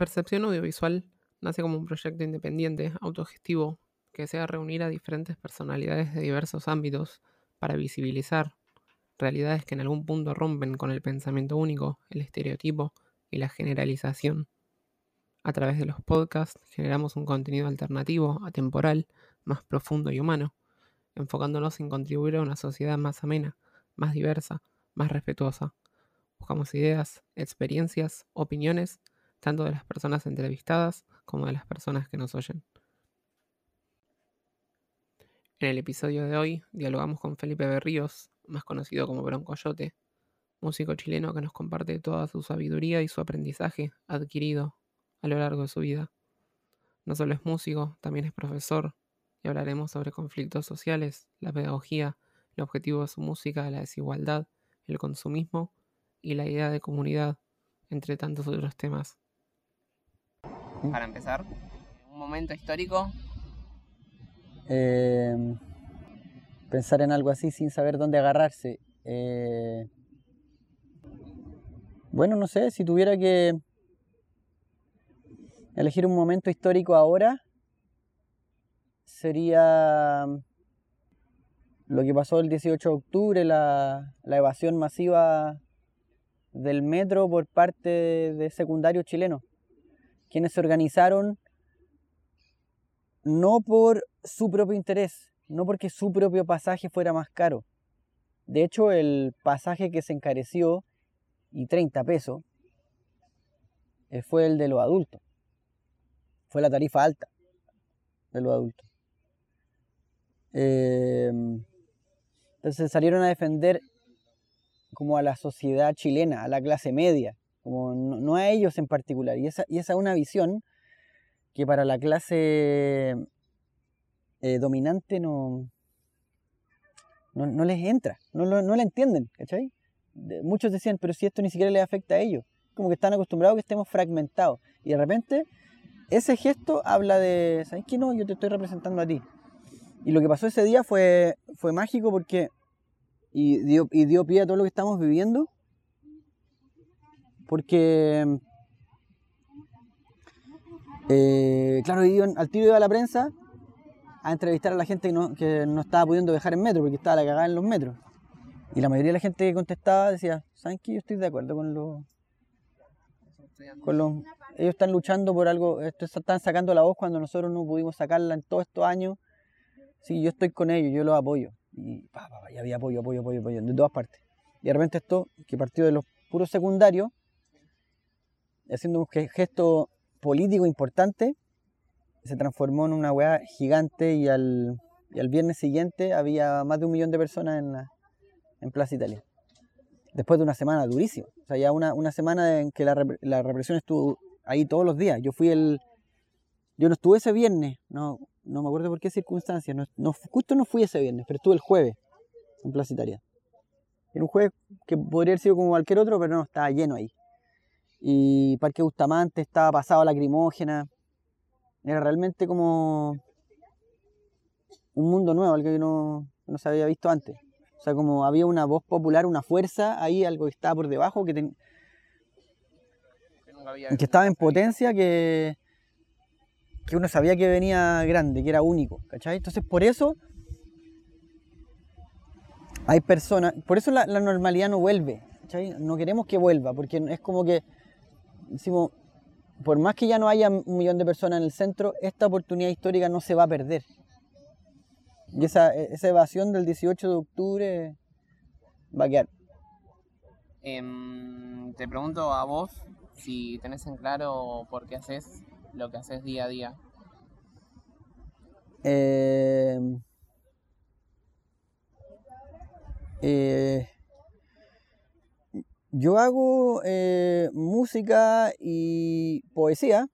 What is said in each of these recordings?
Percepción Audiovisual nace como un proyecto independiente, autogestivo, que desea reunir a diferentes personalidades de diversos ámbitos para visibilizar realidades que en algún punto rompen con el pensamiento único, el estereotipo y la generalización. A través de los podcasts generamos un contenido alternativo, atemporal, más profundo y humano, enfocándonos en contribuir a una sociedad más amena, más diversa, más respetuosa. Buscamos ideas, experiencias, opiniones tanto de las personas entrevistadas como de las personas que nos oyen. En el episodio de hoy dialogamos con Felipe Berríos, más conocido como Broncoyote, músico chileno que nos comparte toda su sabiduría y su aprendizaje adquirido a lo largo de su vida. No solo es músico, también es profesor, y hablaremos sobre conflictos sociales, la pedagogía, el objetivo de su música, la desigualdad, el consumismo y la idea de comunidad, entre tantos otros temas para empezar? ¿Un momento histórico? Eh, pensar en algo así sin saber dónde agarrarse. Eh, bueno, no sé, si tuviera que elegir un momento histórico ahora, sería lo que pasó el 18 de octubre, la, la evasión masiva del metro por parte de secundarios chilenos quienes se organizaron no por su propio interés, no porque su propio pasaje fuera más caro. De hecho, el pasaje que se encareció, y 30 pesos, eh, fue el de los adultos. Fue la tarifa alta de los adultos. Eh, entonces salieron a defender como a la sociedad chilena, a la clase media, como no, a ellos en particular. Y esa, y esa es una visión que para la clase eh, dominante no, no, les entra, no, no, la entienden, muchos decían, pero si esto ni siquiera les afecta a ellos, como que están acostumbrados a que estemos fragmentados. Y de repente ese gesto habla de, ¿sabes qué? No, yo te estoy representando a ti. Y lo que pasó ese día fue, fue mágico porque, y dio, y dio pie a todo lo que estamos viviendo, porque, eh, claro, al tiro iba a la prensa a entrevistar a la gente que no, que no estaba pudiendo viajar en metro, porque estaba la cagada en los metros. Y la mayoría de la gente que contestaba decía, ¿saben qué? Yo estoy de acuerdo con los... Con los ellos están luchando por algo, están sacando la voz cuando nosotros no pudimos sacarla en todos estos años. Sí, yo estoy con ellos, yo los apoyo. Y pa, había apoyo, apoyo, apoyo, apoyo, de todas partes. Y de repente esto, que partió de los puros secundarios, haciendo un gesto político importante, se transformó en una weá gigante y al, viernes siguiente había más de un millón de personas en, en Plaza Italia. Después de una semana durísima. O sea, ya una, semana en que la, la, represión estuvo ahí todos los días. Yo fui el... Yo no estuve ese viernes, no, no me acuerdo por qué circunstancias. Justo no fui ese viernes, pero estuve el jueves en Plaza Italia. Era un jueves que podría haber sido como cualquier otro, pero no, estaba lleno ahí y Parque Bustamante estaba pasado a lacrimógena. Era realmente como un mundo nuevo, algo que no, no se había visto antes. O sea, como había una voz popular, una fuerza ahí, algo que estaba por debajo, que, que estaba en potencia, que, que uno sabía que venía grande, que era único, ¿cachai? Entonces, por eso hay personas, por eso la, la normalidad no vuelve, ¿cachai? No queremos que vuelva, porque es como que decimos, por más que ya no haya un millón de personas en el centro, esta oportunidad histórica no se va a perder. Y esa, esa evasión del 18 de octubre va a quedar. Em, te pregunto a vos si tenés en claro por qué haces lo que haces día a día. Eh, eh, yo hago eh, música y poesía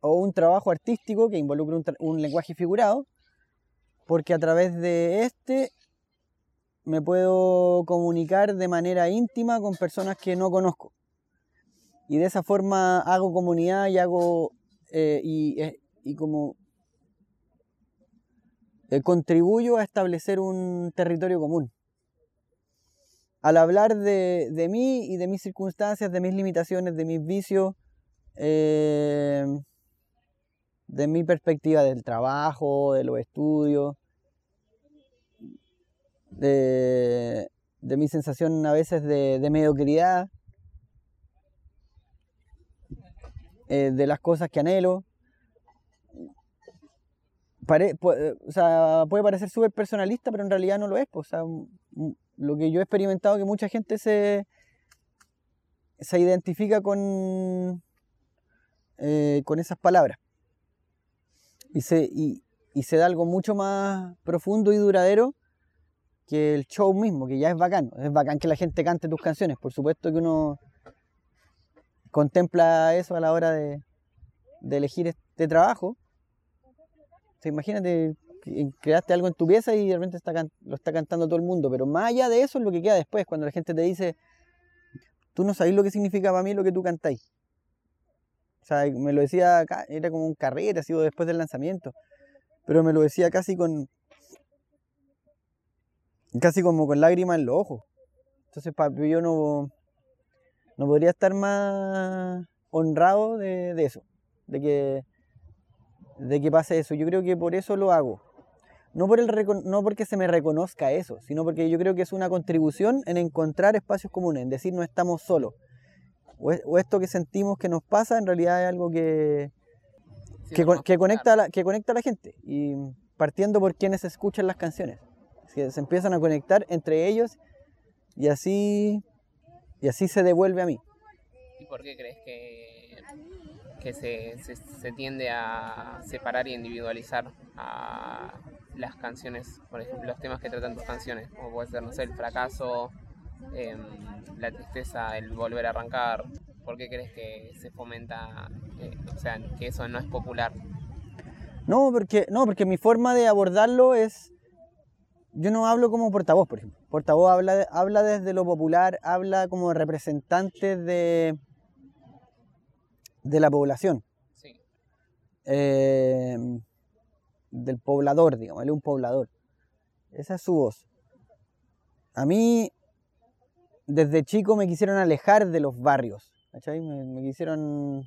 o un trabajo artístico que involucra un, lenguaje figurado, porque a través de este me puedo comunicar de manera íntima con personas que no conozco. Y de esa forma hago comunidad y hago eh, eh, y, como contribuyo a establecer un territorio común al hablar de, mí y de mis circunstancias, de mis limitaciones, de mis vicios, eh, de mi perspectiva del trabajo, de los estudios, de, de mi sensación a veces de, de mediocridad, eh, de las cosas que anhelo. Puede parecer súper personalista, pero en realidad no lo es. pues, o sea, lo que yo he experimentado que mucha gente se, se identifica con, eh, con esas palabras. Y se, y, y se da algo mucho más profundo y duradero que el show mismo, que ya es bacán. Es bacán que la gente cante tus canciones. Por supuesto que uno contempla eso a la hora de, de elegir este trabajo. Imagínate, creaste algo en tu pieza y de repente está lo está cantando todo el mundo. Pero más allá de eso es lo que queda después, cuando la gente te dice, tú no sabes lo que significa para mí lo que tú cantáis. O sea, me lo decía, era como un carrete, ha sido después del lanzamiento. Pero me lo decía casi con, casi como con lágrimas en los ojos. Entonces, pa- yo no, no podría estar más honrado de, de eso, de que, de que pase eso. Yo creo que por eso lo hago. No, por el no porque se me reconozca eso, sino porque yo creo que es una contribución en encontrar espacios comunes, en decir no estamos solos. O, es- o esto que sentimos que nos pasa en realidad es algo que, Sí, que, conecta a la, que conecta a la gente. Y partiendo por quienes escuchan las canciones. Que se empiezan a conectar entre ellos y así, y así se devuelve a mí. ¿Y por qué crees que, que se, se, se tiende a separar y individualizar a las canciones, por ejemplo, los temas que tratan tus canciones, como puede ser, no sé, el fracaso, em, la tristeza, el volver a arrancar? ¿Por qué crees que se fomenta, eh, o sea, que eso no es popular? No, porque, no, porque mi forma de abordarlo es. Yo no hablo como portavoz, por ejemplo. Portavoz habla, habla desde lo popular, habla como representante de, de la población, Sí, eh, del poblador, digamos, es un poblador. Esa es su voz. A mí, desde chico me quisieron alejar de los barrios. Me, me quisieron.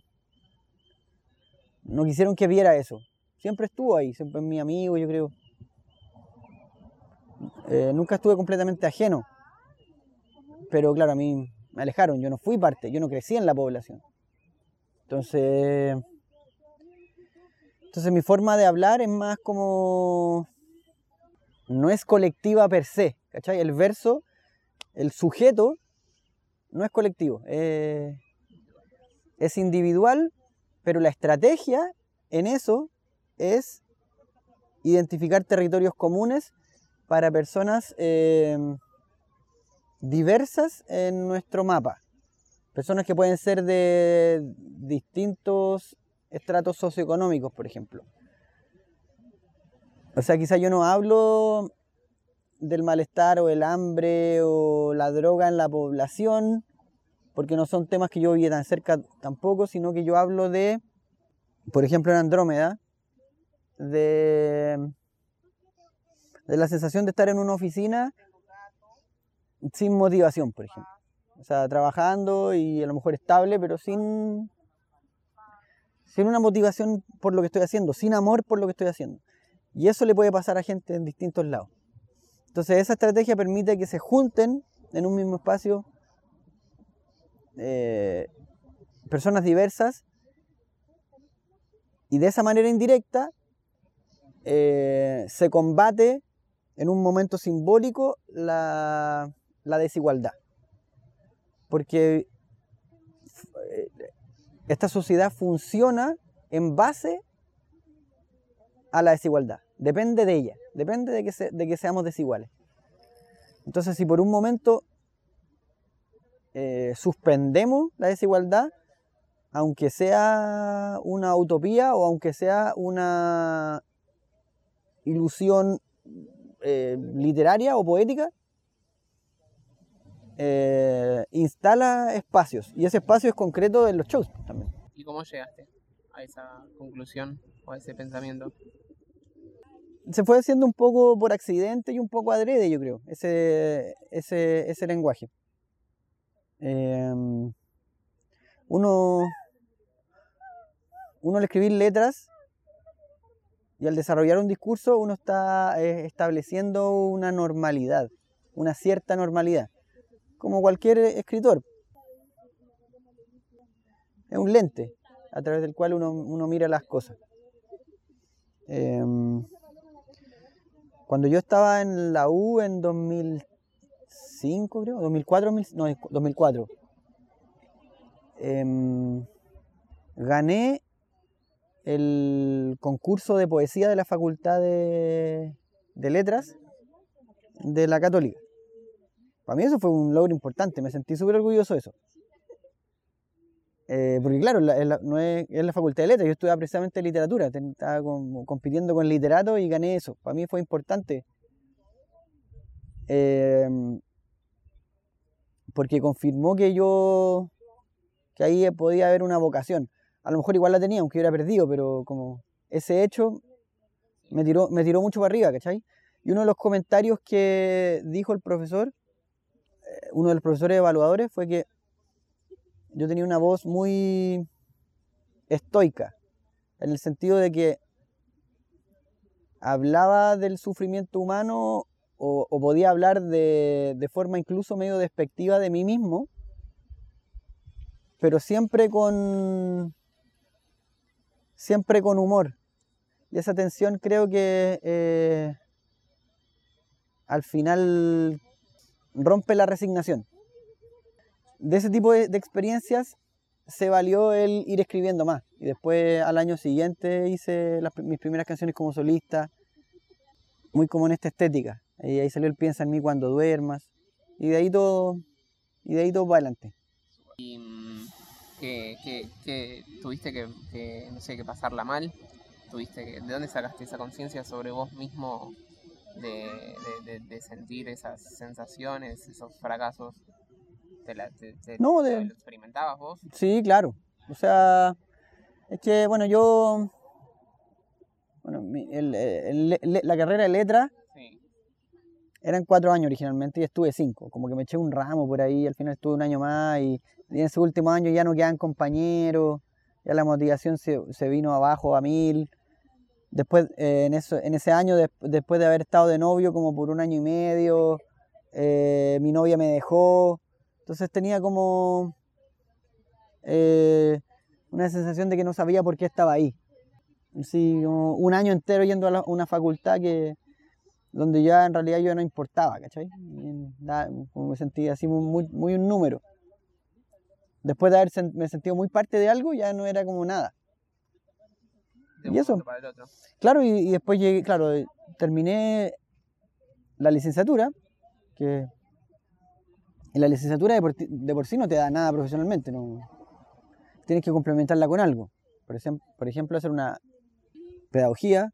No quisieron que viera eso. Siempre estuvo ahí, siempre es mi amigo, yo creo. Eh, nunca estuve completamente ajeno. Pero claro, a mí me alejaron, yo no fui parte, yo no crecí en la población. Entonces. Entonces mi forma de hablar es más como. No es colectiva per se, ¿cachai? El verso, el sujeto, no es colectivo, eh, es individual, pero la estrategia en eso es identificar territorios comunes para personas eh, diversas en nuestro mapa. Personas que pueden ser de distintos estratos socioeconómicos, por ejemplo. O sea, quizá yo no hablo del malestar o el hambre o la droga en la población, porque no son temas que yo viví tan cerca tampoco, sino que yo hablo de, por ejemplo, en Andrómeda, de, de la sensación de estar en una oficina sin motivación, por ejemplo. O sea, trabajando y a lo mejor estable, pero sin, sin una motivación por lo que estoy haciendo, sin amor por lo que estoy haciendo. Y eso le puede pasar a gente en distintos lados. Entonces esa estrategia permite que se junten en un mismo espacio eh, personas diversas y de esa manera indirecta eh, se combate en un momento simbólico la, desigualdad. Porque eh, esta sociedad funciona en base a la desigualdad. Depende de ella, depende de que, se- de que seamos desiguales. Entonces, si por un momento eh, suspendemos la desigualdad, aunque sea una utopía o aunque sea una ilusión eh, literaria o poética, eh, instala espacios. Y ese espacio es concreto en los shows también. ¿Y cómo llegaste a esa conclusión o a ese pensamiento? se fue haciendo un poco por accidente y un poco adrede, yo creo, ese, ese, ese lenguaje. Eh, uno, uno al escribir letras y al desarrollar un discurso, uno está eh, estableciendo una normalidad, una cierta normalidad, como cualquier escritor. Es un lente a través del cual uno, uno mira las cosas. Em, cuando yo estaba en la U en 2005, creo, 2004, no, 2004, em, gané el concurso de poesía de la Facultad de, Letras de la Católica. Para mí eso fue un logro importante, me sentí súper orgulloso de eso. Eh, porque claro, no es, la Facultad de Letras, yo estudiaba precisamente literatura, estaba compitiendo con literatos y gané eso. Para mí fue importante. Eh, porque confirmó que yo, que ahí podía haber una vocación a lo mejor igual la tenía, aunque hubiera perdido, pero como ese hecho me tiró, me tiró mucho para arriba, ¿cachai? Y uno de los comentarios que dijo el profesor, uno de los profesores evaluadores, fue que yo tenía una voz muy estoica, en el sentido de que hablaba del sufrimiento humano o, podía hablar de, forma incluso medio despectiva de mí mismo, pero siempre con, siempre con humor. Y esa tensión creo que eh, al final rompe la resignación. De ese tipo de, experiencias se valió el ir escribiendo más. Y después al año siguiente hice mis primeras canciones como solista, muy como en esta estética. Y ahí salió el Piensa en mí cuando duermas. Y de ahí todo, y de ahí todo para adelante que, tuviste que, no sé, que pasarla mal, tuviste que, ¿de dónde sacaste esa conciencia sobre vos mismo de, sentir esas sensaciones, esos fracasos? ¿Te, no, ¿Lo experimentabas vos? Sí, claro. O sea, es que, bueno, yo, bueno, la carrera de letra eran cuatro años originalmente y estuve cinco. Como que me eché un ramo por ahí, al final estuve un año más y y en ese último año ya no quedan compañeros, ya la motivación se, vino abajo a mil. Después, eh, en, eso, en ese año, después de haber estado de novio como por un año y medio, eh, mi novia me dejó. Entonces tenía como eh, una sensación de que no sabía por qué estaba ahí. Sí, un año entero yendo a una facultad que donde ya en realidad yo no importaba, ¿cachai? Como me sentía así muy, muy un número después de haberme sentido muy parte de algo, ya no era como nada. Y eso. Claro, y, después llegué, claro, terminé la licenciatura, que en la licenciatura de por, sí no te da nada profesionalmente, no tienes que complementarla con algo. Por ejemplo, por ejemplo hacer una pedagogía,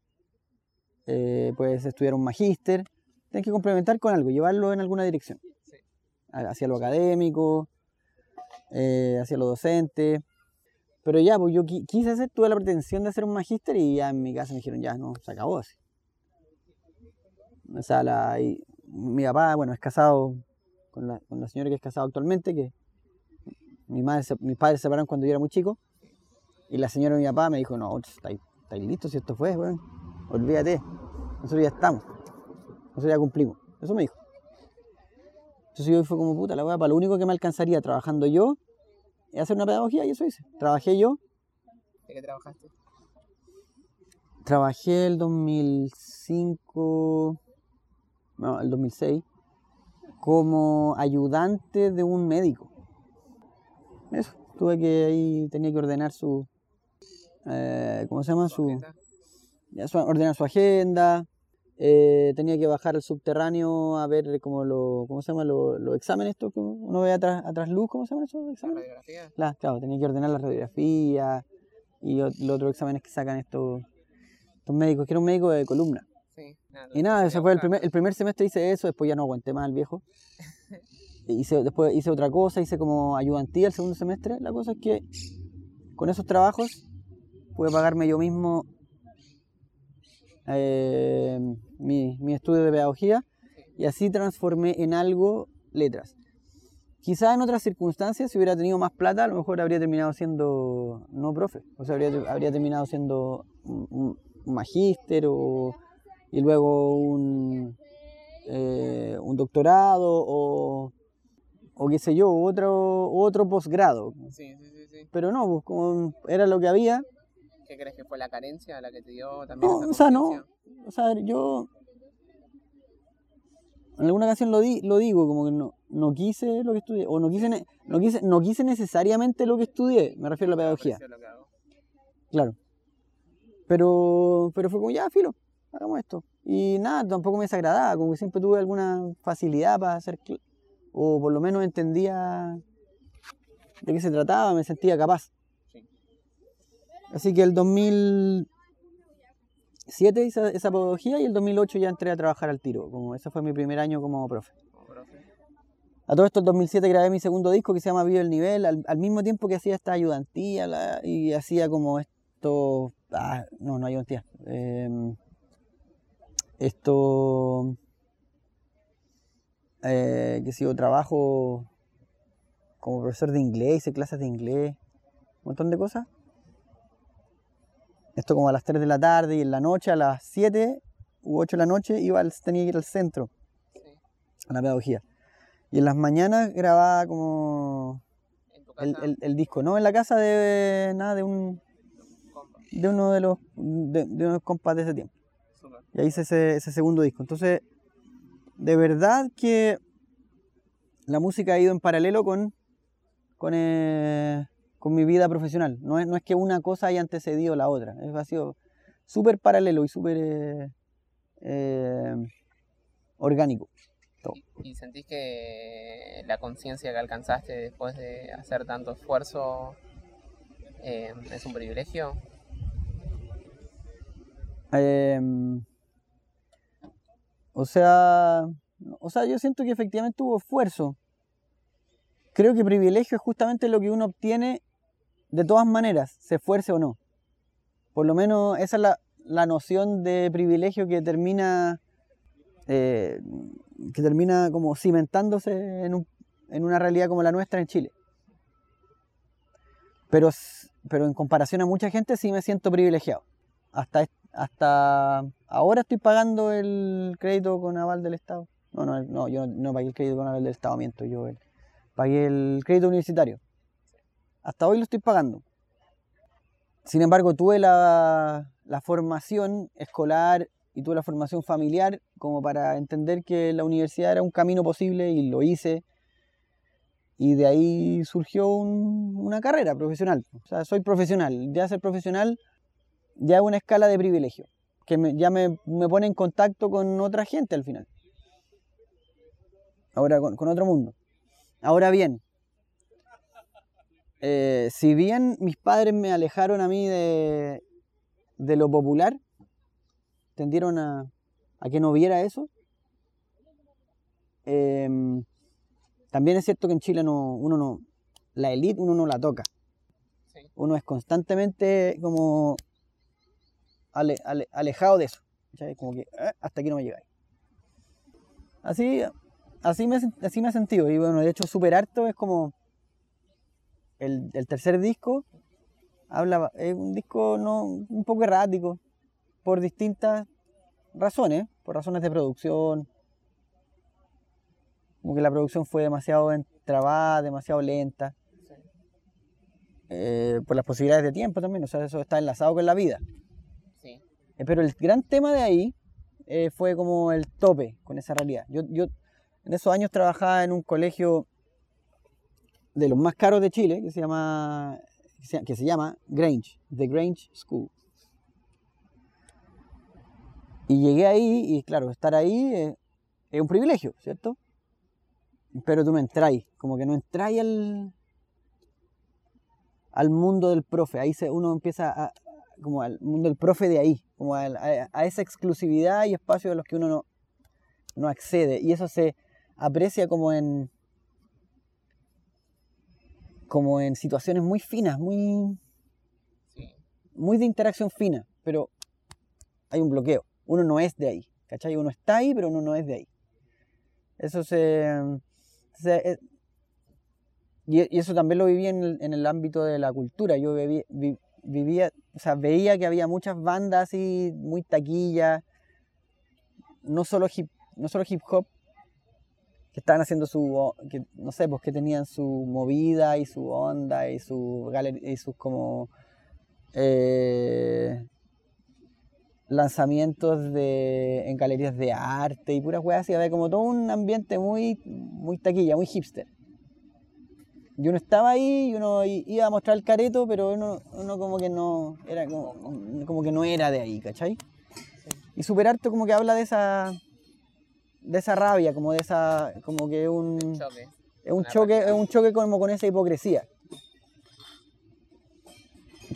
eh, puedes estudiar un magíster, tienes que complementar con algo, llevarlo en alguna dirección. Hacia lo académico, eh, hacia los docentes. Pero ya, pues yo quise hacer, tuve la pretensión de hacer un magíster y ya en mi casa me dijeron, ya, no, se acabó así. O sea, la, y mi papá, bueno, es casado con la, con la señora que es casada actualmente, que mi madre, mis padres se separaron cuando yo era muy chico. Y la señora de mi papá me dijo, no, estáis, estáis listos si esto fue, bueno, olvídate, nosotros ya estamos, nosotros ya cumplimos. Eso me dijo. Entonces yo fue como puta la weá, para lo único que me alcanzaría trabajando yo hacer una pedagogía y eso hice. Trabajé yo. ¿De qué trabajaste? Trabajé el 2005, no, el 2006, como ayudante de un médico. Eso, tuve que ahí, tenía que ordenar su, eh, ¿cómo se llama? Su, ordenar su agenda, eh, tenía que bajar al subterráneo a ver como lo, ¿cómo se llama? Los exámenes estos que uno ve atrás, atrás luz, ¿cómo se llaman esos exámenes? La claro, tenía que ordenar la radiografía y los otros exámenes que sacan estos, estos médicos, que era un médico de columna. y nada, ese fue el primer, el primer semestre hice eso, después ya no aguanté más al viejo. hice, después hice otra cosa, hice como ayudantía el segundo semestre. La cosa es que con esos trabajos pude pagarme yo mismo eh, mi, estudio de pedagogía y así transformé en algo letras. Quizás en otras circunstancias, si hubiera tenido más plata, a lo mejor habría terminado siendo no profe. O sea, habría, habría terminado siendo un, magíster o, y luego un, eh, un doctorado o, o qué sé yo, otro, otro posgrado. Sí, sí, sí, sí. Pero no, pues como era lo que había. ¿Qué crees que fue la carencia la que te dio también? No, o sea, no. O sea, yo en alguna ocasión lo, di, lo digo, como que no, no quise lo que estudié, o no quise, no, quise, no quise necesariamente lo que estudié, me refiero a la pedagogía, que hago. claro. Pero, pero fue como, ya, filo, hagamos esto. Y nada, tampoco me desagradaba, como que siempre tuve alguna facilidad para hacer, o por lo menos entendía de qué se trataba, me sentía capaz. Sí. Así que el 2007 hice esa pedagogía y el 2008 ya entré a trabajar al tiro. Como ese fue mi primer año como profe. A todo esto, el 2007 grabé mi segundo disco que se llama Vive el Nivel, al, al mismo tiempo que hacía esta ayudantía la- y hacía como esto. ah, no, no ayudantía. em, esto. Eh, que sigo trabajo como profesor de inglés, hice clases de inglés, un montón de cosas. Esto como a las 3 de la tarde y en la noche, a las 7 u 8 de la noche, iba al- tenía que ir al centro, Sí. a la pedagogía. Y en las mañanas grababa como el, el- el disco, no en la casa de nada de un de uno de los de, de unos compas de ese tiempo. Y ahí hice ese, ese segundo disco. Entonces, de verdad que la música ha ido en paralelo con, con, eh, con mi vida profesional. No es, no es que una cosa haya antecedido la otra. Es, ha sido súper paralelo y súper eh, eh, orgánico. ¿Y, y sentís que la conciencia que alcanzaste después de hacer tanto esfuerzo eh, es un privilegio? Em, o sea, o sea, yo siento que efectivamente hubo esfuerzo. Creo que privilegio es justamente lo que uno obtiene de todas maneras, se esfuerce o no. Por lo menos esa es la, la noción de privilegio que termina eh, que termina como cimentándose en, un- en una realidad como la nuestra en Chile. Pero, pero en comparación a mucha gente sí me siento privilegiado. Hasta, hasta ahora estoy pagando el crédito con aval del Estado. No, no, no yo no, pagué el crédito con aval del Estado, miento. Yo pagué el crédito universitario. Hasta hoy lo estoy pagando. Sin embargo, tuve la, formación escolar y tuve la formación familiar como para entender que la universidad era un camino posible y lo hice. Y de ahí surgió un- una carrera profesional. O sea, soy profesional. Ya ser profesional ya es una escala de privilegio, que me- ya me, pone en contacto con otra gente al final. Ahora con otro mundo. Ahora bien, eh, si bien mis padres me alejaron a mí de, de lo popular, tendieron a, a que no viera eso, em, también es cierto que en Chile no, uno no, la élite uno no la toca. Sí. Uno es constantemente como ale- ale- alejado de eso. ¿cachai? Como que "Eh, hasta aquí no me llegáis. Así, así, me, así me he sentido. Y bueno, de hecho, Super Harto es como el, el tercer disco. Habla, es un disco no, un poco errático por distintas razones, por razones de producción. Como que la producción fue demasiado trabada, demasiado lenta. Eh, por las posibilidades de tiempo también, o sea, eso está enlazado con la vida. Sí. Eh, Pero el gran tema de ahí eh, fue como el tope con esa realidad. Yo, yo en esos años trabajaba en un colegio de los más caros de Chile, que se llama, que se, llama Grange, The Grange School. Y llegué ahí, y claro, estar ahí eh, es un privilegio, ¿cierto? Pero tú no entráis, como que no entráis al, al mundo del profe. Ahí se, uno empieza a, como al mundo del profe de ahí, como al- a, a esa exclusividad y espacio de los que uno no, no accede. Y eso se aprecia como en como en situaciones muy finas, muy, Sí. muy de interacción fina, pero hay un bloqueo. Uno no es de ahí, ¿cachai? Uno está ahí, pero uno no es de ahí. Eso se... se- eh, Y, y eso también lo viví en el, en el ámbito de la cultura. Yo viví- vi- vivía, o sea, veía que había muchas bandas así, muy taquillas, no solo hip, no solo hip hop, que estaban haciendo su, que, no sé, pues que tenían su movida y su onda y, su y sus como eh, lanzamientos de, en galerías de arte y puras weas así, había como todo un ambiente muy, muy taquilla, muy hipster. Y uno estaba ahí y uno iba a mostrar el careto, pero uno, uno como que no era como, como que no era de ahí, ¿cachai? Y Super Harto como que habla de esa de esa rabia, como de esa como que un Choque. es un choque, es un choque como con esa hipocresía.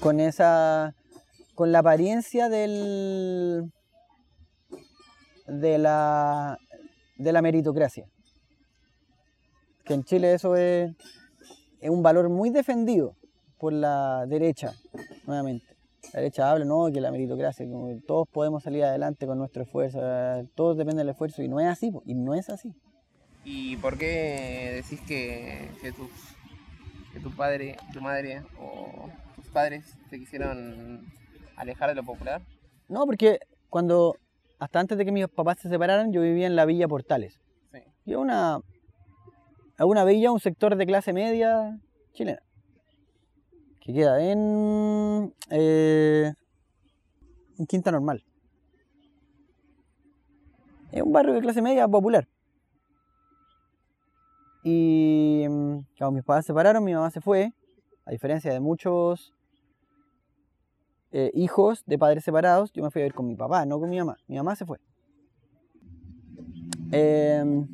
Con esa. con la apariencia del. de la. de la meritocracia. Que en Chile eso es. es un valor muy defendido por la derecha, nuevamente. La derecha habla, no, que la meritocracia, como que todos podemos salir adelante con nuestro esfuerzo, todos depende del esfuerzo, y no es así, y no es así. ¿Y por qué decís que, que, tus, que tu padre, tu madre o tus padres te quisieron alejar de lo popular? No, porque cuando, hasta antes de que mis papás se separaran, yo vivía en la Villa Portales. Sí. Y una, una villa, un sector de clase media chilena. Que queda en, eh, Quinta Normal. Es un barrio de clase media popular. Y mm, cuando mis papás se separaron, mi mamá se fue. A diferencia de muchos eh, hijos de padres separados, yo me fui a ver con mi papá, no con mi mamá. Mi mamá se fue. Em,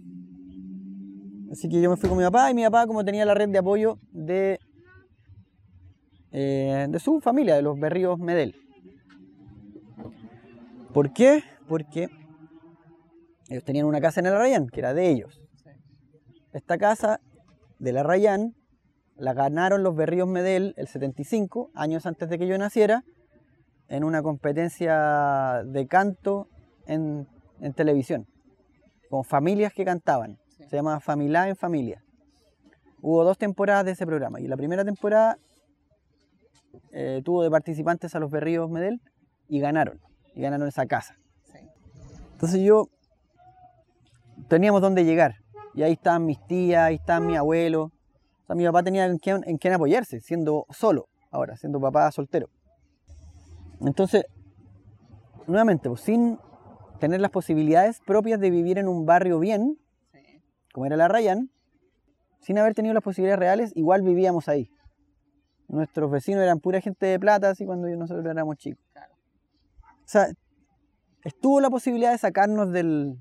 así que yo me fui con mi papá y mi papá, como tenía la red de apoyo de, eh, de su familia, de los Berríos Medel. ¿Por qué? Porque ellos tenían una casa en el Arrayán, que era de ellos. Esta casa de la Arrayán la ganaron los Berríos Medel el 75, años antes de que yo naciera, en una competencia de canto en, en televisión, con familias que cantaban. Se llama Familia en Familia. Hubo dos temporadas de ese programa y la primera temporada eh, tuvo de participantes a los Berríos Medel y ganaron, y ganaron esa casa. Sí. Entonces yo teníamos dónde llegar. Y ahí estaban mis tías, ahí estaban mi abuelo. O sea, mi papá tenía en quién, en quién apoyarse, siendo solo ahora, siendo papá soltero. Entonces, nuevamente, pues, sin tener las posibilidades propias de vivir en un barrio bien, Sí. como era la Ryan, sin haber tenido las posibilidades reales, igual vivíamos ahí. Nuestros vecinos eran pura gente de plata, así cuando nosotros éramos chicos. O sea, estuvo la posibilidad de sacarnos del,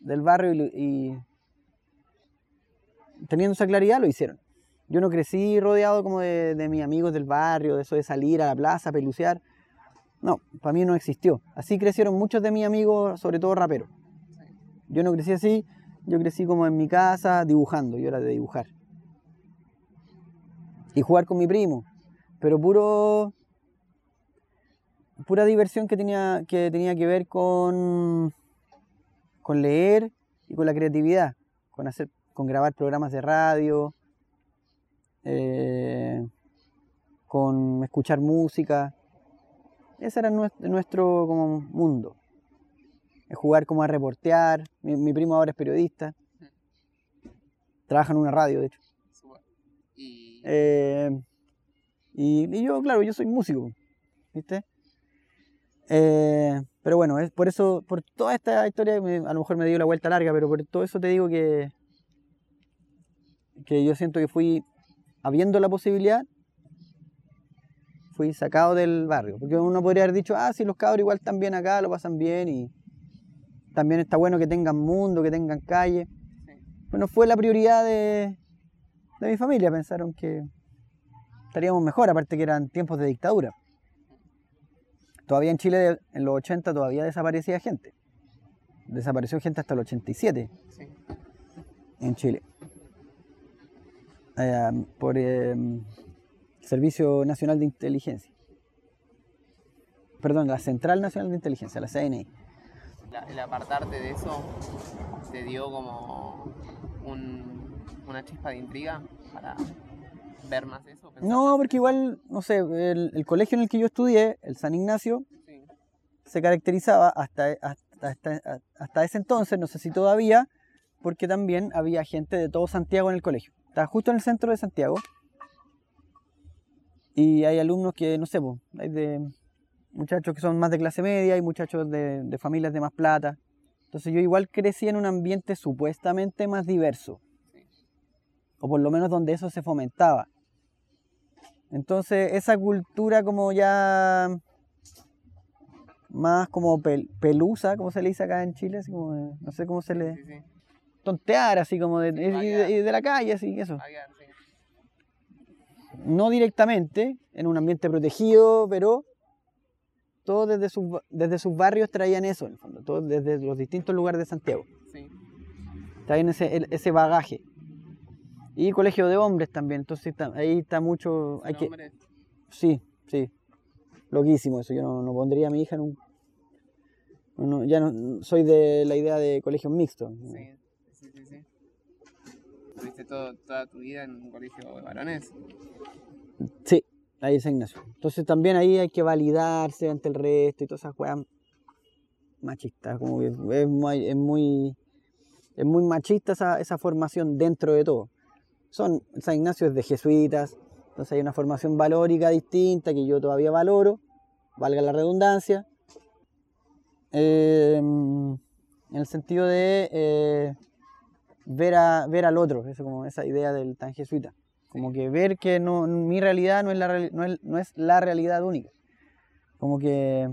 del barrio y, teniendo esa claridad lo hicieron. Yo no crecí rodeado como de, de mis amigos del barrio, de eso de salir a la plaza, pelucear. No, para mí no existió. Así crecieron muchos de mis amigos, sobre todo raperos. Yo no crecí así, yo crecí como en mi casa dibujando, yo era de dibujar. Y jugar con mi primo, pero puro pura diversión que tenía que, tenía que ver con, con leer y con la creatividad, con, hacer, con grabar programas de radio, eh, con escuchar música. Ese era nues- nuestro como mundo. Jugar como a reportear. Mi, mi primo ahora es periodista. Trabaja en una radio, de hecho. Y Eh, y, y yo, claro, yo soy músico, ¿viste? Eh, pero bueno, es por eso, por toda esta historia, a lo mejor me dio la vuelta larga, pero por todo eso te digo que, que yo siento que fui, habiendo la posibilidad, fui sacado del barrio. Porque uno podría haber dicho, ah, si los cabros igual están bien acá, lo pasan bien y también está bueno que tengan mundo, que tengan calle. Bueno, fue la prioridad de, de mi familia, pensaron que estaríamos mejor, aparte que eran tiempos de dictadura. Todavía en Chile, en los 80, todavía desaparecía gente. Desapareció gente hasta el 87 sí. en Chile. Eh, por eh, Servicio Nacional de Inteligencia. Perdón, la Central Nacional de Inteligencia, la CNI. La- el apartarte de eso te dio como un- una chispa de intriga para ver más eso? No, porque igual, no sé, el, el colegio en el que yo estudié, el San Ignacio, Sí, se caracterizaba hasta, hasta, hasta, hasta ese entonces, no sé si todavía, porque también había gente de todo Santiago en el colegio. Estaba justo en el centro de Santiago. Y hay alumnos que, no sé, po, hay de muchachos que son más de clase media y muchachos de, de familias de más plata. Entonces yo igual crecí en un ambiente supuestamente más diverso. O por lo menos donde eso se fomentaba. Entonces esa cultura como ya más como pel- pelusa, como se le dice acá en Chile, así como de- no sé cómo se le... sí, sí. Tontear, así como de, de- de la calle, así, eso. Sí. No directamente, en un ambiente protegido, pero todos desde sus, desde sus barrios traían eso, en el fondo, todos desde los distintos lugares de Santiago. Sí, Traían ese, ese bagaje. Y colegio de hombres también, entonces está- ahí está mucho... Hay que, Sí, sí. Loquísimo eso. Yo no, no pondría a mi hija en un. no, ya no soy de la idea de colegios mixtos. Sí, sí, sí, sí. ¿Tuviste todo, toda tu vida en un colegio de varones? Sí, ahí es Ignacio. Entonces también ahí hay que validarse ante el resto y todas esas weas machistas. Como que es muy, es muy, es muy machista esa, esa formación dentro de todo. Son, San Ignacio es de jesuitas, entonces hay una formación valórica distinta que yo todavía valoro, valga la redundancia. Eh, en el sentido de eh, ver, a, ver al otro, eso como esa idea del tan jesuita. Como que ver que no, mi realidad no es, la, reali- no, es, no es la realidad única. Como que,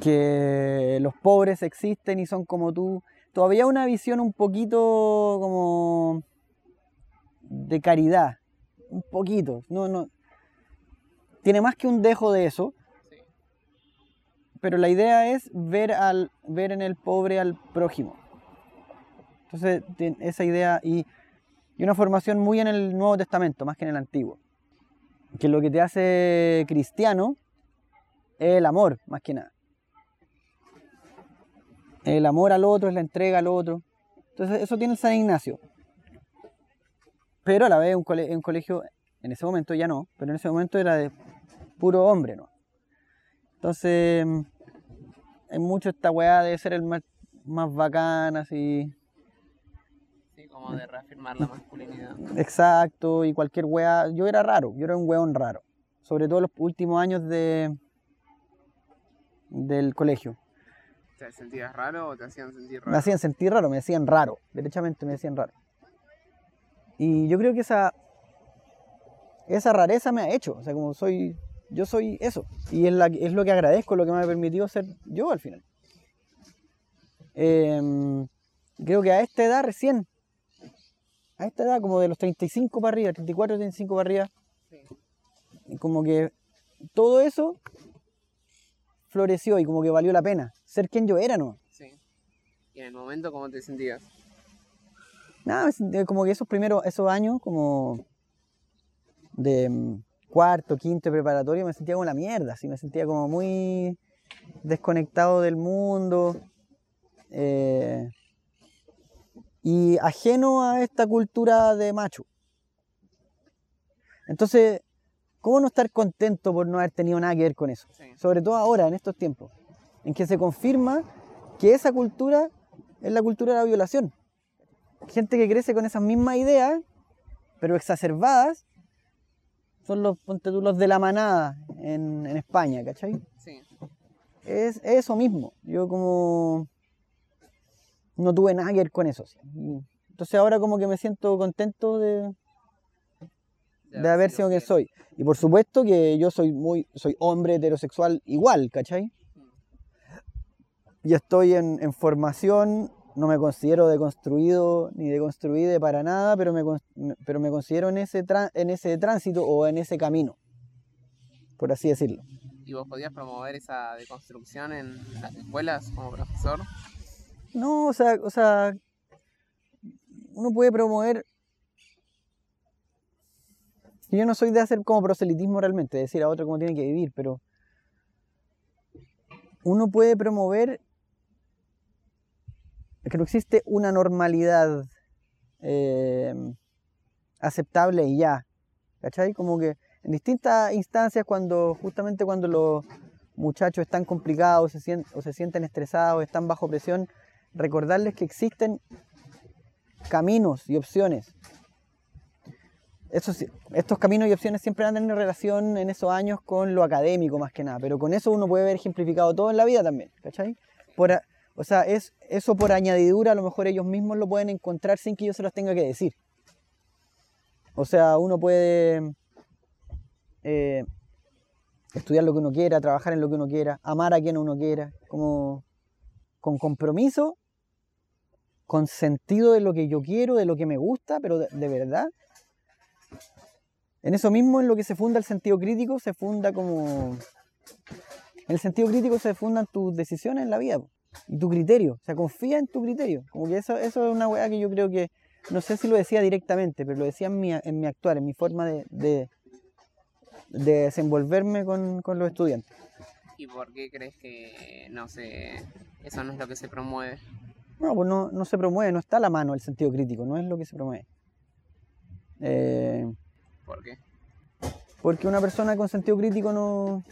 que los pobres existen y son como tú. Todavía una visión un poquito como de caridad. Un poquito. No, no. Tiene más que un dejo de eso. Pero la idea es ver, al, ver en el pobre al prójimo. Entonces, esa idea y, y una formación muy en el Nuevo Testamento, más que en el Antiguo. Que lo que te hace cristiano es el amor, más que nada. El amor al otro es la entrega al otro. Entonces, eso tiene el San Ignacio. Pero a la vez un, cole- un colegio, en ese momento ya no, pero en ese momento era de puro hombre, ¿no? Entonces, hay mucho esta weá de ser el más, más bacán, así. sí, como de reafirmar la masculinidad. Exacto, y cualquier weá. Yo era raro, yo era un weón raro. Sobre todo los últimos años de del colegio. ¿Te sentías raro o te hacían sentir raro? Me hacían sentir raro, me decían raro. Derechamente me decían raro. Y yo creo que esa, esa rareza me ha hecho. O sea, como soy, yo soy eso. Y es, la, es lo que agradezco, lo que me ha permitido ser yo al final. Em, creo que a esta edad recién, a esta edad como de los 35 para arriba, 34, 35 para arriba, Sí. como que todo eso floreció y como que valió la pena. Ser quien yo era, ¿no? Sí. ¿Y en el momento cómo te sentías? Nada, me sentía como que esos primeros, esos años, como de mm, cuarto, quinto preparatorio, me sentía como la mierda, así, me sentía como muy desconectado del mundo eh, y ajeno a esta cultura de macho. Entonces, ¿cómo no estar contento por no haber tenido nada que ver con eso? Sí. Sobre todo ahora, en estos tiempos, en que se confirma que esa cultura es la cultura de la violación gente que crece con esas mismas ideas, pero exacerbadas, son los, ponte tú, los de la manada en, en España, ¿cachai? Sí. Es eso mismo. Yo como no tuve nada que ver con eso. sí. Entonces ahora como que me siento contento de, de haber sido quien soy. Y por supuesto que yo soy muy, soy hombre heterosexual igual, ¿cachai? Y estoy en, en formación, no me considero deconstruido ni deconstruido para nada, pero me, pero me considero en ese, en ese tránsito o en ese camino, por así decirlo. ¿Y vos podías promover esa deconstrucción en las escuelas como profesor? No, o sea, o sea, uno puede promover. Yo no soy de hacer como proselitismo realmente, de decir a otro cómo tiene que vivir, pero uno puede promover que no existe una normalidad eh, aceptable y ya. ¿Cachai? Como que en distintas instancias, cuando justamente cuando los muchachos están complicados o se sienten estresados, están bajo presión, recordarles que existen caminos y opciones. estos caminos y opciones siempre han tenido relación en esos años con lo académico más que nada, pero con eso uno puede ver ejemplificado todo en la vida también, ¿cachai? O sea, es, eso por añadidura a lo mejor ellos mismos lo pueden encontrar sin que yo se los tenga que decir. O sea, uno puede eh, estudiar lo que uno quiera, trabajar en lo que uno quiera, amar a quien uno quiera, como con compromiso, con sentido de lo que yo quiero, de lo que me gusta, pero de, verdad. En eso mismo, en lo que se funda el sentido crítico, se funda como... En el sentido crítico se fundan tus decisiones en la vida y tu criterio. O sea, confía en tu criterio. Como que eso, eso es una weá que yo creo que, no sé si lo decía directamente, pero lo decía en mi, en mi actuar, en mi forma de, de, desenvolverme con, con los estudiantes. ¿Y por qué crees que no sé, eso no es lo que se promueve? No, pues no, no se promueve, no está a la mano el sentido crítico, no es lo que se promueve. Eh, ¿Por qué? Porque una persona con sentido crítico no,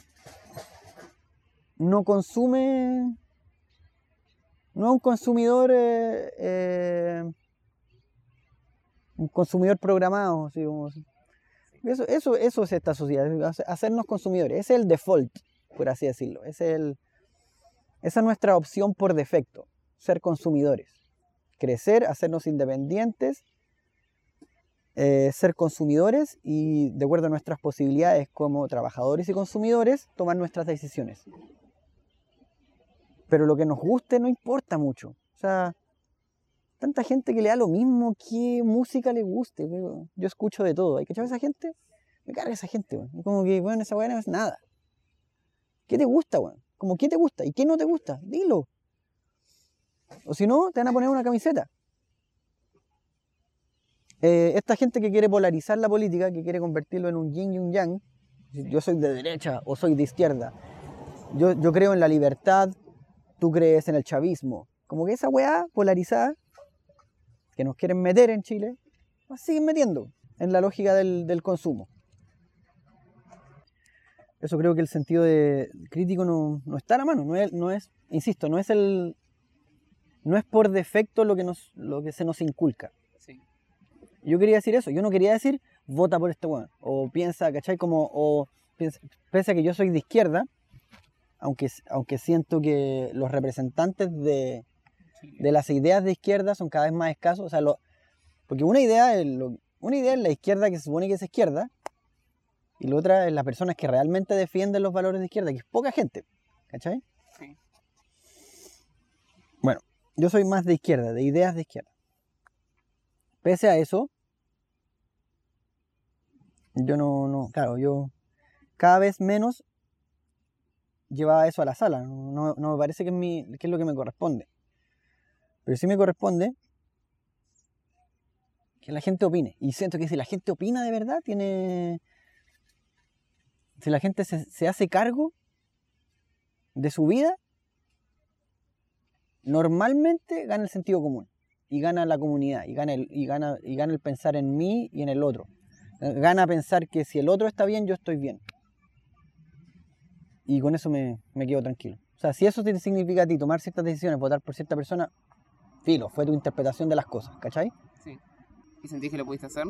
no consume, no es un consumidor, eh, eh, un consumidor programado, Eso, eso, eso es esta sociedad, hacernos consumidores, ese es el default por así decirlo. Es el, esa es nuestra opción por defecto, ser consumidores. Crecer, hacernos independientes, eh, ser consumidores y de acuerdo a nuestras posibilidades como trabajadores y consumidores, tomar nuestras decisiones. Pero lo que nos guste no importa mucho. O sea, tanta gente que le da lo mismo qué música le guste. Yo escucho de todo. ¿Hay que echar a esa gente? Me carga esa gente. Como que, bueno, esa buena no es nada. ¿Qué te gusta, weón? Como qué te gusta y qué no te gusta, dilo. O si no, te van a poner una camiseta. Eh, esta gente que quiere polarizar la política, que quiere convertirlo en un yin y un yang, yo soy de derecha o soy de izquierda, yo, yo creo en la libertad, tú crees en el chavismo. Como que esa weá polarizada que nos quieren meter en Chile, nos siguen metiendo en la lógica del, del consumo. Eso creo que el sentido de crítico no, está a la mano, no es, no es, insisto, no es el no es por defecto lo que nos lo que se nos inculca. Yo quería decir eso, yo no quería decir vota por este weón o piensa, ¿cachai? Como o piensa, pese a que yo soy de izquierda, aunque, aunque siento que los representantes de, de las ideas de izquierda son cada vez más escasos, o sea, lo, porque una idea, es una idea es la izquierda que se supone que es izquierda, y la otra es las personas que realmente defienden los valores de izquierda, que es poca gente. ¿Cachai? Sí. Bueno, yo soy más de izquierda, de ideas de izquierda. Pese a eso, yo no, no, claro, yo cada vez menos llevaba eso a la sala. No, no me parece que es, mi, que es lo que me corresponde. Pero sí me corresponde que la gente opine. Y siento que si la gente opina de verdad, tiene, si la gente se, hace cargo de su vida, normalmente gana el sentido común y gana la comunidad y gana el, y gana, y gana el pensar en mí y en el otro. Gana pensar que si el otro está bien, yo estoy bien. Y con eso me, me quedo tranquilo. O sea, si eso te significa a ti tomar ciertas decisiones, votar por cierta persona, filo, fue tu interpretación de las cosas, ¿cachai? Sí. ¿Y sentís que lo pudiste hacer?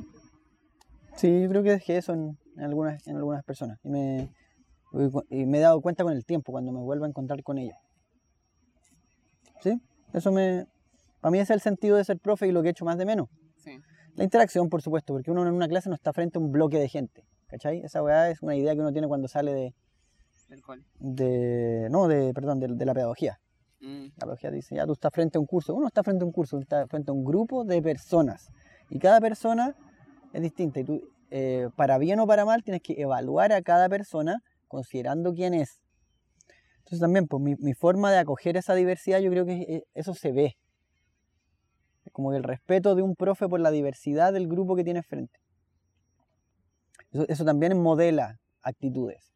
Sí, yo creo que dejé eso en, algunas, en algunas personas. Y me, me he dado cuenta con el tiempo, cuando me vuelvo a encontrar con ellas. ¿Sí? Eso me... Para mí ese es el sentido de ser profe y lo que he hecho más de menos. Sí. La interacción, por supuesto, porque uno en una clase no está frente a un bloque de gente. ¿Cachai? Esa weá es una idea que uno tiene cuando sale de... ¿Del cual? De... No, de... Perdón, de, la pedagogía. Mm. La pedagogía dice, ya tú estás frente a un curso. Uno está frente a un curso, está frente a un grupo de personas. Y cada persona es distinta y tú, eh, para bien o para mal, tienes que evaluar a cada persona considerando quién es. Entonces también, pues mi, forma de acoger esa diversidad, yo creo que eh, eso se ve. Como que el respeto de un profe por la diversidad del grupo que tiene frente. Eso, también modela actitudes.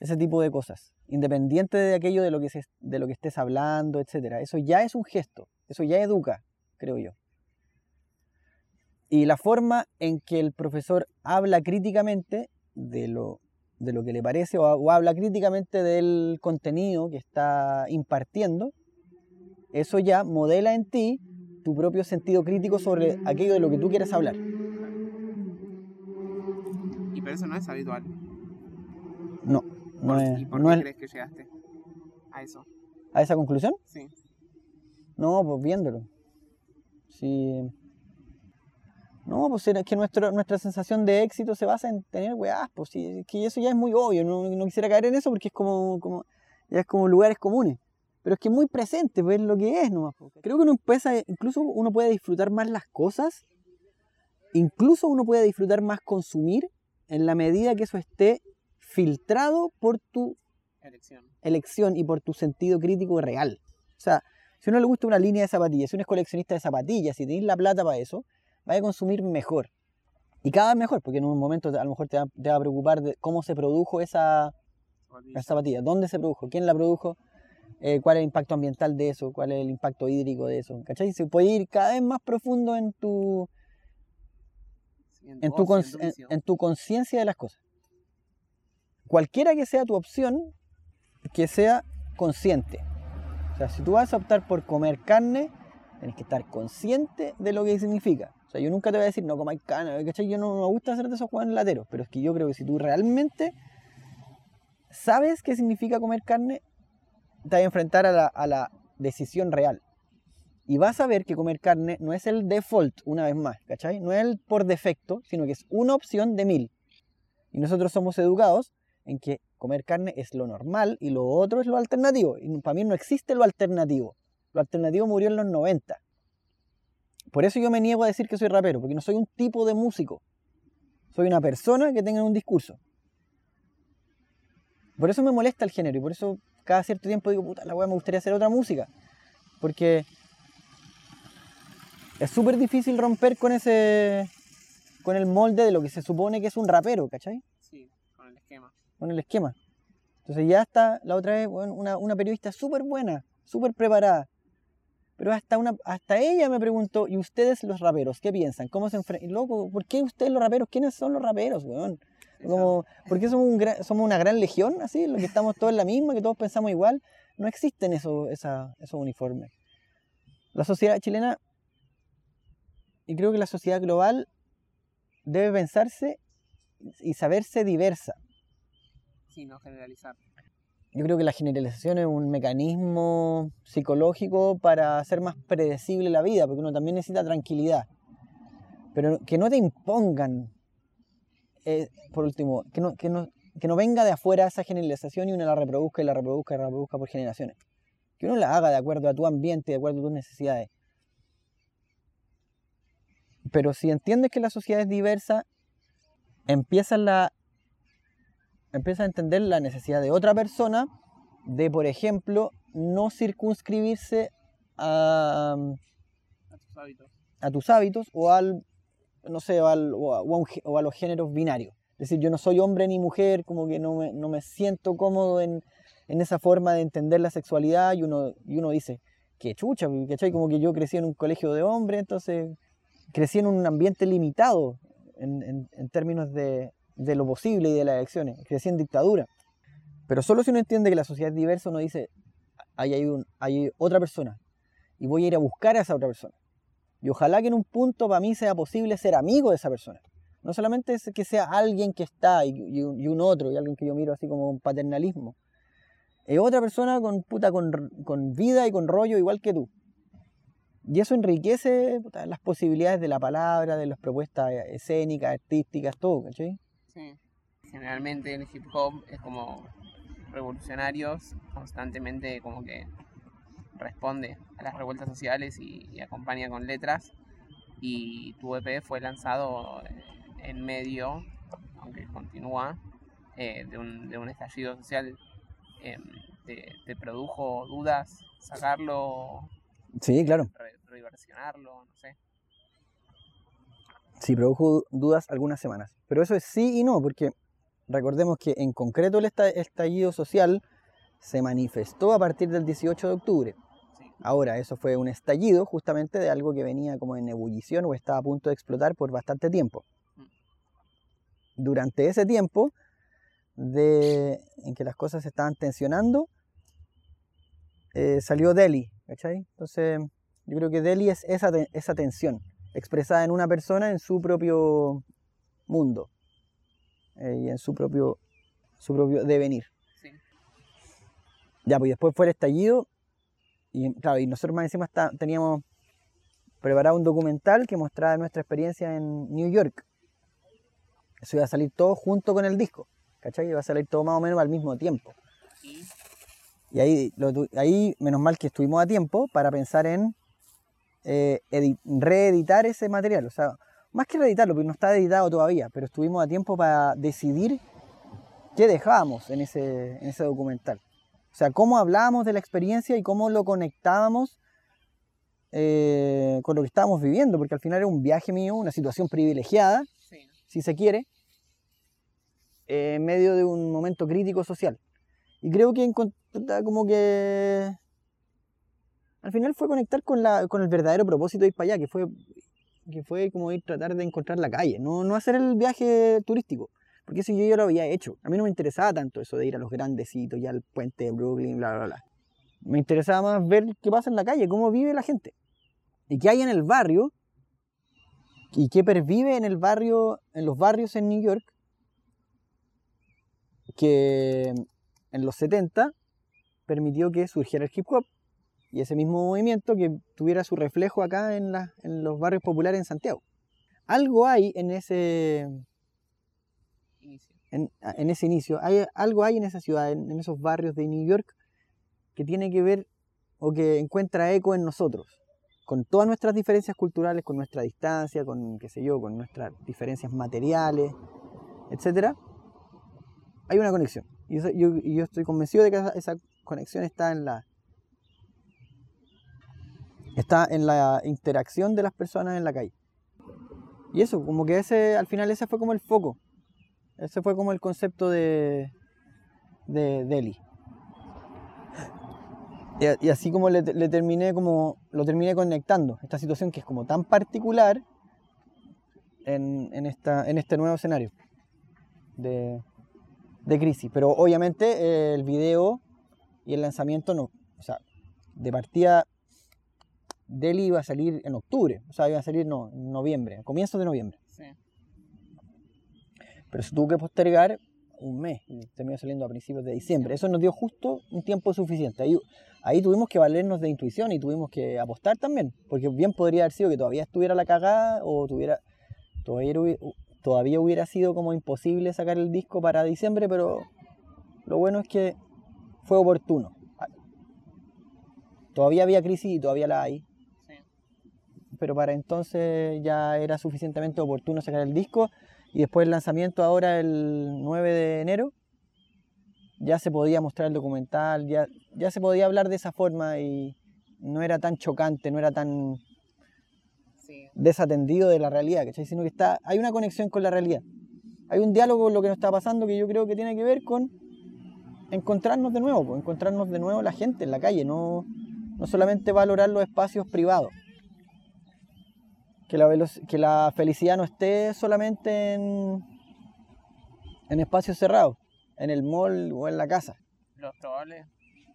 Ese tipo de cosas. Independiente de aquello de lo que, de lo que estés hablando, etc. Eso ya es un gesto. Eso ya educa, creo yo. Y la forma en que el profesor habla críticamente de lo, de lo que le parece o, o habla críticamente del contenido que está impartiendo, eso ya modela en ti tu propio sentido crítico sobre aquello de lo que tú quieres hablar. Y pero eso no es habitual. No, no ¿Por- es, ¿Y por no qué es- crees que llegaste a eso? a esa conclusión. Sí. No, pues viéndolo. Sí. No, pues era que nuestro, nuestra sensación de éxito se basa en tener weás, pues sí, es que eso ya es muy obvio, no, no quisiera caer en eso porque es como, como, ya es como lugares comunes. Pero es que es muy presente, pues es lo que es nomás. pues. Creo que uno empieza, incluso uno puede disfrutar más las cosas, incluso uno puede disfrutar más consumir en la medida que eso esté filtrado por tu Elección. elección y por tu sentido crítico real. O sea, si a uno le gusta una línea de zapatillas, si uno es coleccionista de zapatillas, si tenéis la plata para eso, vais a consumir mejor. Y cada vez mejor, porque en un momento a lo mejor te va, te va a preocupar de cómo se produjo esa, esa zapatilla, dónde se produjo, quién la produjo, eh, cuál es el impacto ambiental de eso, cuál es el impacto hídrico de eso. ¿Cachai? Se puede ir cada vez más profundo en tu, Sí, voz en tu conciencia de las cosas. Cualquiera que sea tu opción, que sea consciente. O sea, si tú vas a optar por comer carne, tienes que estar consciente de lo que significa. O sea, yo nunca te voy a decir no comáis carne, ¿cachai? Yo no me gusta hacer de esos juegos lateros, pero es que yo creo que si tú realmente sabes qué significa comer carne, te vas a enfrentar a la, a la decisión real. Y vas a ver que comer carne no es el default, una vez más, ¿cachai? No es el por defecto, sino que es una opción de mil. Y nosotros somos educados en que comer carne es lo normal y lo otro es lo alternativo. Y para mí no existe lo alternativo. Lo alternativo murió en los 90. Por eso yo me niego a decir que soy rapero, porque no soy un tipo de músico. Soy una persona que tenga un discurso. Por eso me molesta el género y por eso cada cierto tiempo digo, puta, la weá me gustaría hacer otra música. Porque es súper difícil romper con ese. con el molde de lo que se supone que es un rapero, ¿cachai? Sí, con el esquema. Con el esquema. Entonces ya está, la otra vez, bueno, una, una periodista súper buena, súper preparada. Pero hasta, una, hasta ella me preguntó, ¿y ustedes los raperos qué piensan? ¿Cómo se enfrentan? Loco, ¿por qué ustedes los raperos? ¿Quiénes son los raperos, weón? Como, ¿Por qué somos, un gran- somos una gran legión, así? Lo que estamos todos en la misma, que todos pensamos igual. No existen esos, esa- esos uniformes. La sociedad chilena, y creo que la sociedad global, debe pensarse y saberse diversa. Sí, no generalizar. Yo creo que la generalización es un mecanismo psicológico para hacer más predecible la vida, porque uno también necesita tranquilidad. Pero que no te impongan, eh, por último, que no, que, no, que no venga de afuera esa generalización y uno la reproduzca y la reproduzca y la reproduzca por generaciones. Que uno la haga de acuerdo a tu ambiente, de acuerdo a tus necesidades. Pero si entiendes que la sociedad es diversa, empiezas la, empieza a entender la necesidad de otra persona de, por ejemplo, no circunscribirse a, A tus hábitos. a tus hábitos o al, no sé, o, al- o a, o a un gé- o a los géneros binarios. Es decir, yo no soy hombre ni mujer, como que no me, no me siento cómodo en, en esa forma de entender la sexualidad y uno, y uno dice, qué chucha, ¿cachai? Como que yo crecí en un colegio de hombres, entonces crecí en un ambiente limitado en, en- en términos de, de lo posible y de las elecciones. Crecí en dictadura. Pero solo si uno entiende que la sociedad es diversa, uno dice, ahí hay, un, hay otra persona y voy a ir a buscar a esa otra persona. Y ojalá que en un punto para mí sea posible ser amigo de esa persona. No solamente es que sea alguien que está y, y un, otro, y alguien que yo miro así como un paternalismo. Es otra persona con, puta, con, con vida y con rollo igual que tú. Y eso enriquece puta, las posibilidades de la palabra, de las propuestas escénicas, artísticas, todo, ¿cachai? Sí. Generalmente el hip hop es como revolucionarios, constantemente como que responde a las revueltas sociales y, y acompaña con letras. Y tu EP fue lanzado en medio, aunque continúa, eh, de, un, de un estallido social. Em, te, te produjo dudas sacarlo, Sí, claro. re- reversionarlo, no sé. Sí, produjo dudas algunas semanas. Pero eso es sí y no, porque recordemos que en concreto el esta- estallido social se manifestó a partir del 18 de octubre. Ahora, eso fue un estallido justamente de algo que venía como en ebullición o estaba a punto de explotar por bastante tiempo. Durante ese tiempo de, en que las cosas se estaban tensionando, eh, salió Delhi, ¿cachai? Entonces, yo creo que Delhi es esa tensión expresada en una persona en su propio mundo eh, y en su propio, su propio devenir. Sí. Ya, pues después fue el estallido y claro, y nosotros más encima está- teníamos preparado un documental que mostraba nuestra experiencia en New York. Eso iba a salir todo junto con el disco, ¿cachai? Iba a salir todo más o menos al mismo tiempo. Y ahí, lo ahí menos mal que estuvimos a tiempo para pensar en eh, edi- reeditar ese material. O sea, más que reeditarlo, porque no está editado todavía, pero estuvimos a tiempo para decidir qué dejábamos en ese, en ese documental. O sea, cómo hablábamos de la experiencia y cómo lo conectábamos eh, con lo que estábamos viviendo, porque al final era un viaje mío, una situación privilegiada, Sí. si se quiere, eh, en medio de un momento crítico social. Y creo que como que al final fue conectar con, la, con el verdadero propósito de ir para allá, que fue, que fue como ir tratar de encontrar la calle, no, no hacer el viaje turístico, porque eso yo ya lo había hecho. A mí no me interesaba tanto eso de ir a los grandecitos, ya al puente de Brooklyn, bla, bla, bla. Me interesaba más ver qué pasa en la calle, cómo vive la gente. Y qué hay en el barrio, y qué pervive en el barrio, en los barrios en New York, que en los 70 permitió que surgiera el hip hop y ese mismo movimiento que tuviera su reflejo acá en, la- en los barrios populares en Santiago. Algo hay en ese, Inicio. en, en ese inicio, hay, algo hay en esa ciudad, en, en esos barrios de New York, que tiene que ver o que encuentra eco en nosotros, con todas nuestras diferencias culturales, con nuestra distancia, con qué sé yo, con nuestras diferencias materiales, etcétera. Hay una conexión. Y eso- yo, estoy convencido de que esa, esa conexión está en la está en la interacción de las personas en la calle. Y eso, como que ese, al final ese fue como el foco. Ese fue como el concepto de, de Delhi. Y, así como le, le terminé como lo terminé conectando, esta situación que es como tan particular en, en esta, en este nuevo escenario de, de crisis. Pero obviamente eh, el video y el lanzamiento no, o sea, de partida Delhi iba a salir en octubre, o sea, iba a salir no, en noviembre, a comienzos de noviembre. Sí. Pero se tuvo que postergar un mes y terminó saliendo a principios de diciembre. Eso nos dio justo un tiempo suficiente. Ahí, ahí tuvimos que valernos de intuición y tuvimos que apostar también, porque bien podría haber sido que todavía estuviera la cagada o tuviera todavía, todavía hubiera sido como imposible sacar el disco para diciembre, pero lo bueno es que fue oportuno. Todavía había crisis y todavía la hay. Pero para entonces ya era suficientemente oportuno sacar el disco y después el lanzamiento ahora el 9 de enero ya se podía mostrar el documental, ya, ya se podía hablar de esa forma y no era tan chocante, no era tan Sí. desatendido de la realidad, ¿cachai? Sino que está, hay una conexión con la realidad. Hay un diálogo con lo que nos está pasando que yo creo que tiene que ver con encontrarnos de nuevo, encontrarnos de nuevo la gente en la calle, no, no solamente valorar los espacios privados. Que la, que la felicidad no esté solamente en, en espacios cerrados, en el mall o en la casa. Lo probable.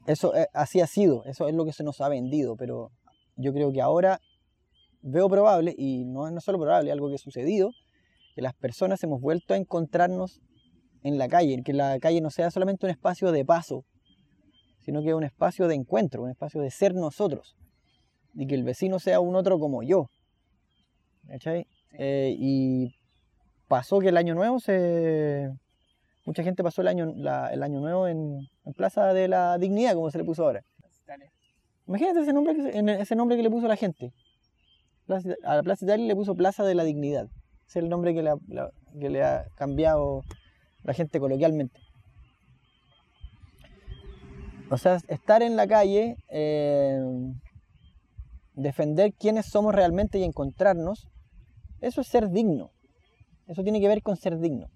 Eso eh, así ha sido, eso es lo que se nos ha vendido, pero yo creo que ahora veo probable, y no es no solo probable, algo que ha sucedido, que las personas hemos vuelto a encontrarnos en la calle, que la calle no sea solamente un espacio de paso, sino que es un espacio de encuentro, un espacio de ser nosotros, y que el vecino sea un otro como yo. ¿Cachai? Eh, y pasó que el año nuevo se... Mucha gente pasó el año, la- el año nuevo en, en Plaza de la Dignidad, como se le puso ahora. Dale. Imagínate ese nombre que, ese nombre que le puso la gente. Plaza- a la Plaza Italia le puso Plaza de la Dignidad. Ese es el nombre que le ha, la- que le ha cambiado la gente coloquialmente. O sea, estar en la calle, eh, defender quiénes somos realmente y encontrarnos, eso es ser digno. Eso tiene que ver con ser digno.